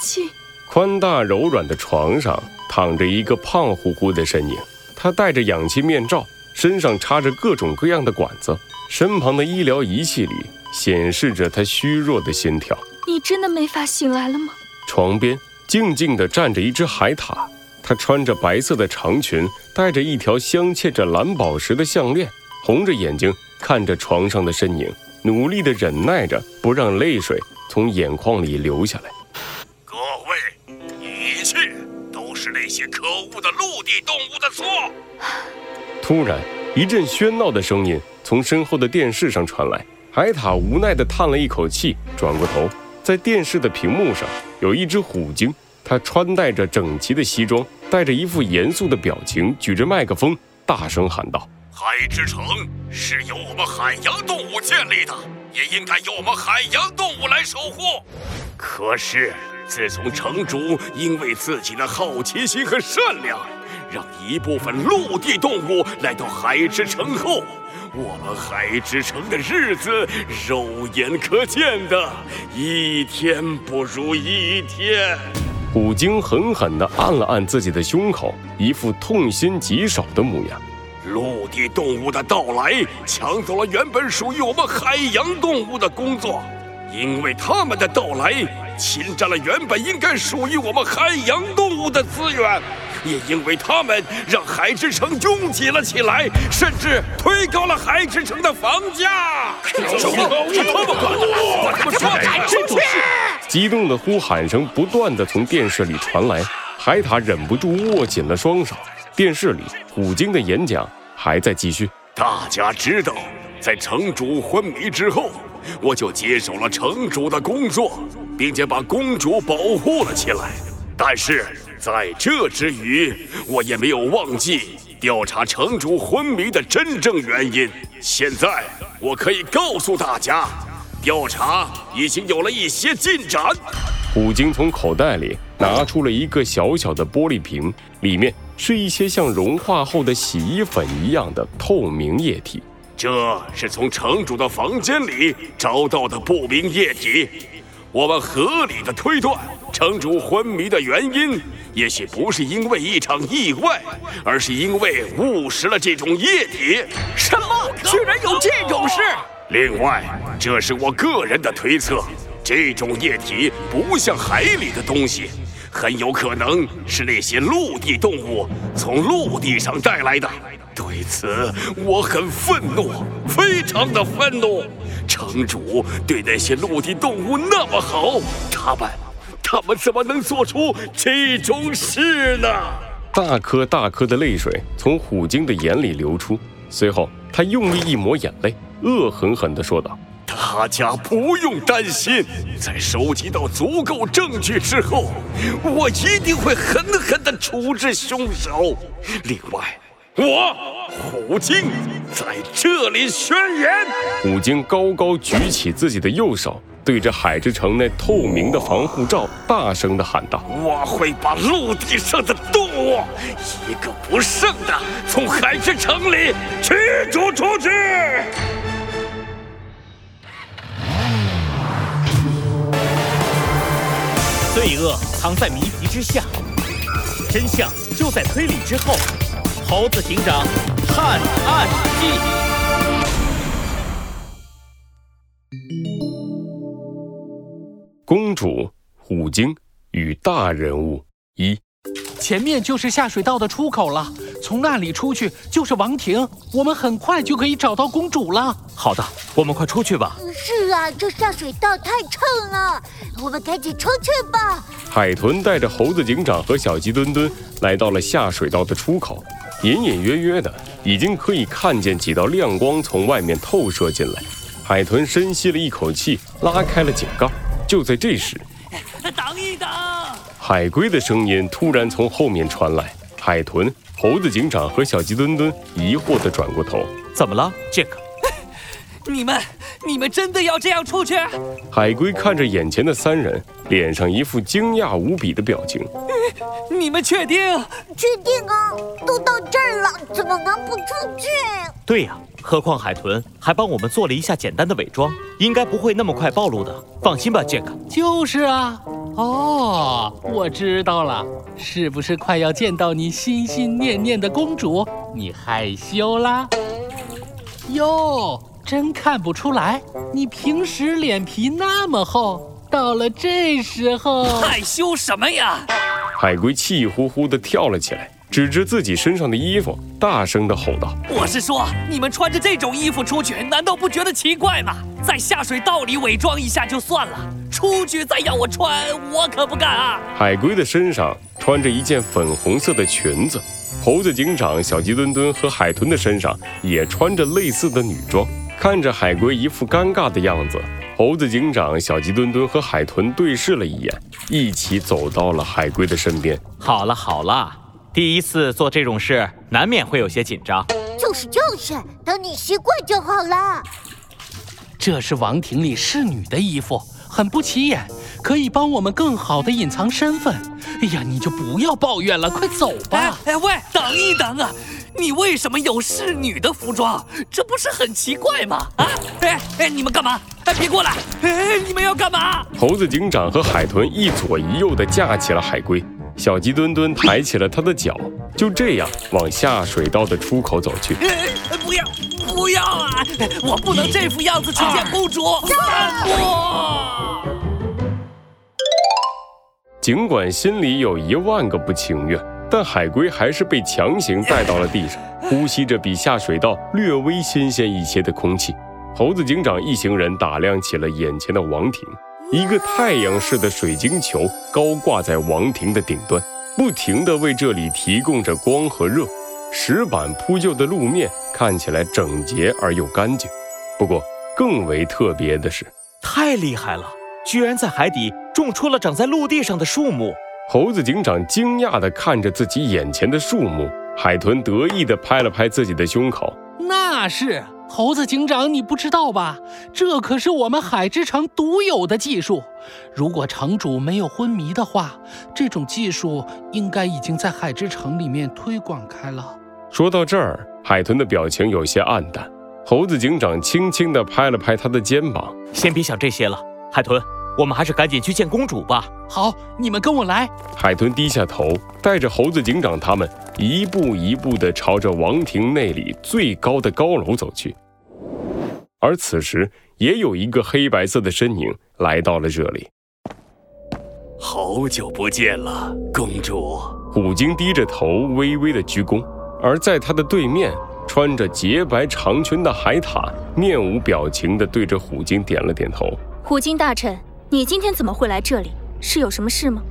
气。宽大柔软的床上躺着一个胖乎乎的身影，他戴着氧气面罩，身上插着各种各样的管子，身旁的医疗仪器里显示着他虚弱的心跳。你真的没法醒来了吗？床边静静地站着一只海獭，它穿着白色的长裙，戴着一条镶嵌着蓝宝石的项链，红着眼睛看着床上的身影，努力地忍耐着不让泪水从眼眶里流下来。的陆地动物的错。突然，一阵喧闹的声音从身后的电视上传来，海獭无奈地叹了一口气，转过头。在电视的屏幕上，有一只虎鲸，它穿戴着整齐的西装，带着一副严肃的表情，举着麦克风，大声喊道：“海之城是由我们海洋动物建立的，也应该由我们海洋动物来守护。可是，自从城主因为自己的好奇心和善良，让一部分陆地动物来到海之城后，我们海之城的日子，肉眼可见的一天不如一天。虎鲸狠狠地按了按自己的胸口，一副痛心疾首的模样。陆地动物的到来，抢走了原本属于我们海洋动物的工作，因为他们的到来，侵占了原本应该属于我们海洋动物的资源。也因为他们让海之城拥挤了起来，甚至推高了海之城的房价。什么？是他们干的！我他妈说赶出去！激动的呼喊声不断的从电视里传来，海獭忍不住握紧了双手。电视里，虎鲸的演讲还在继续。大家知道，在城主昏迷之后，我就接手了城主的工作，并且把公主保护了起来。但是。在这之余，我也没有忘记调查城主昏迷的真正原因。现在我可以告诉大家，调查已经有了一些进展。虎鲸从口袋里拿出了一个小小的玻璃瓶，里面是一些像融化后的洗衣粉一样的透明液体。这是从城主的房间里找到的不明液体。我们合理的推断，城主昏迷的原因。也许不是因为一场意外，而是因为误食了这种液体。什么？居然有这种事！另外，这是我个人的推测，这种液体不像海里的东西，很有可能是那些陆地动物从陆地上带来的。对此，我很愤怒，非常的愤怒。城主对那些陆地动物那么好，他们。他们怎么能做出这种事呢？大颗大颗的泪水从虎鲸的眼里流出，随后他用力一抹眼泪，恶狠狠地说道：“大家不用担心，在收集到足够证据之后，我一定会狠狠地处置凶手。另外，我虎鲸在这里宣言。”虎鲸高高举起自己的右手。对着海之城那透明的防护罩大声地喊道：“我会把陆地上的动物一个不剩的从海之城里驱逐出去。”罪恶藏在谜题之下，真相就在推理之后。猴子警长探案记。公主、虎鲸与大人物一，前面就是下水道的出口了，从那里出去就是王庭，我们很快就可以找到公主了。好的，我们快出去吧。是啊，这下水道太臭了，我们赶紧出去吧。海豚带着猴子警长和小鸡墩墩来到了下水道的出口，隐隐约约的已经可以看见几道亮光从外面透射进来。海豚深吸了一口气，拉开了井盖。就在这时，等一等！海龟的声音突然从后面传来。海豚、猴子警长和小鸡墩墩疑惑地转过头：“怎么了，杰克？你们，你们真的要这样出去？”海龟看着眼前的三人，脸上一副惊讶无比的表情。你们确定？确定啊！都到这儿了，怎么能不出去？对呀，何况海豚还帮我们做了一下简单的伪装，应该不会那么快暴露的。放心吧，杰克。就是啊。哦，我知道了，是不是快要见到你心心念念的公主？你害羞啦？哟，真看不出来，你平时脸皮那么厚，到了这时候害羞什么呀？海龟气呼呼地跳了起来，指着自己身上的衣服，大声地吼道：“我是说，你们穿着这种衣服出去，难道不觉得奇怪吗？在下水道里伪装一下就算了，出去再要我穿，我可不干啊！”海龟的身上穿着一件粉红色的裙子。猴子警长、小鸡墩墩和海豚的身上也穿着类似的女装，看着海龟一副尴尬的样子，猴子警长、小鸡墩墩和海豚对视了一眼，一起走到了海龟的身边。好了好了，第一次做这种事，难免会有些紧张。就是就是，等你习惯就好了。这是王庭里侍女的衣服，很不起眼。可以帮我们更好的隐藏身份。哎呀，你就不要抱怨了，快走吧！哎喂，等一等啊！你为什么有侍女的服装？这不是很奇怪吗？啊！哎哎，你们干嘛？哎，别过来！哎，你们要干嘛？猴子警长和海豚一左一右的架起了海龟，小鸡墩墩抬起了他的脚，就这样往下水道的出口走去。不要，不要啊！我不能这副样子去见公主。不。尽管心里有一万个不情愿，但海龟还是被强行带到了地上，呼吸着比下水道略微新鲜一些的空气。猴子警长一行人打量起了眼前的王庭，一个太阳似的水晶球高挂在王庭的顶端，不停地为这里提供着光和热。石板铺就的路面看起来整洁而又干净。不过，更为特别的是，太厉害了！居然在海底种出了长在陆地上的树木。猴子警长惊讶地看着自己眼前的树木，海豚得意地拍了拍自己的胸口。那是猴子警长，你不知道吧？这可是我们海之城独有的技术。如果城主没有昏迷的话，这种技术应该已经在海之城里面推广开了。说到这儿，海豚的表情有些黯淡。猴子警长轻轻地拍了拍他的肩膀：“先别想这些了，海豚。”我们还是赶紧去见公主吧。好，你们跟我来。海豚低下头，带着猴子警长他们一步一步地朝着王庭内里最高的高楼走去。而此时，也有一个黑白色的身影来到了这里。好久不见了，公主。虎鲸低着头，微微的鞠躬。而在他的对面，穿着洁白长裙的海獭面无表情地对着虎鲸点了点头。虎鲸大臣。你今天怎么会来这里？是有什么事吗？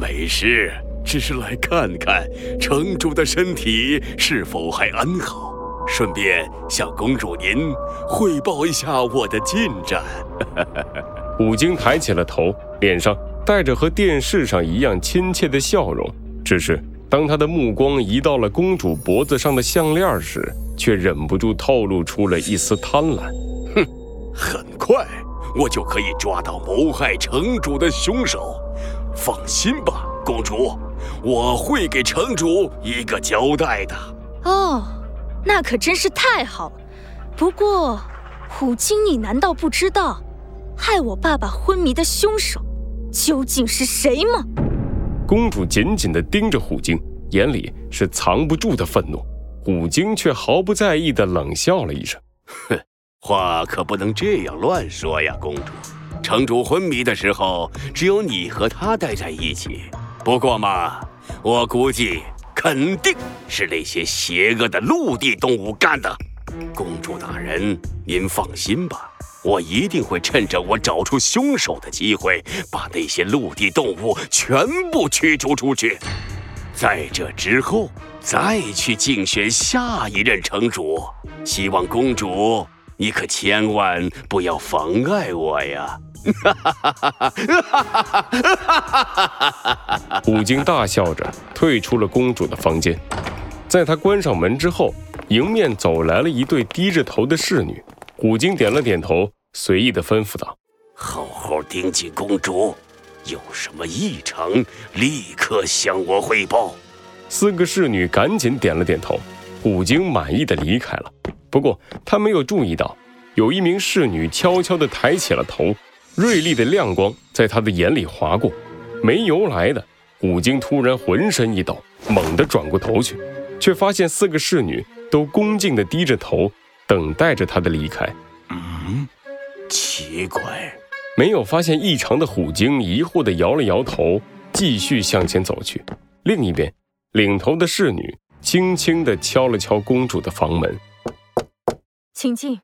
没事，只是来看看城主的身体是否还安好，顺便向公主您汇报一下我的进展。武京抬起了头，脸上带着和电视上一样亲切的笑容。只是当他的目光移到了公主脖子上的项链时，却忍不住透露出了一丝贪婪。哼，很快。我就可以抓到谋害城主的凶手，放心吧，公主，我会给城主一个交代的。哦，那可真是太好了。不过，虎鲸，你难道不知道害我爸爸昏迷的凶手究竟是谁吗？公主紧紧地盯着虎鲸，眼里是藏不住的愤怒。虎鲸却毫不在意地冷笑了一声，哼。话可不能这样乱说呀，公主。城主昏迷的时候，只有你和他待在一起。不过嘛，我估计肯定是那些邪恶的陆地动物干的。公主大人，您放心吧，我一定会趁着我找出凶手的机会，把那些陆地动物全部驱逐出去。在这之后，再去竞选下一任城主。希望公主。你可千万不要妨碍我呀！虎鲸大笑着退出了公主的房间，在他关上门之后，迎面走来了一对低着头的侍女。虎鲸点了点头，随意的吩咐道：“好好盯紧公主，有什么异常，立刻向我汇报。”四个侍女赶紧点了点头，虎鲸满意的离开了。不不过他没有注意到，有一名侍女悄悄的抬起了头，锐利的亮光在他的眼里划过。没由来的，虎鲸突然浑身一抖，猛地转过头去，却发现四个侍女都恭敬地低着头，等待着他的离开。嗯，奇怪。没有发现异常的虎鲸疑惑地摇了摇头，继续向前走去。另一边，领头的侍女轻轻地敲了敲公主的房门：“请进。”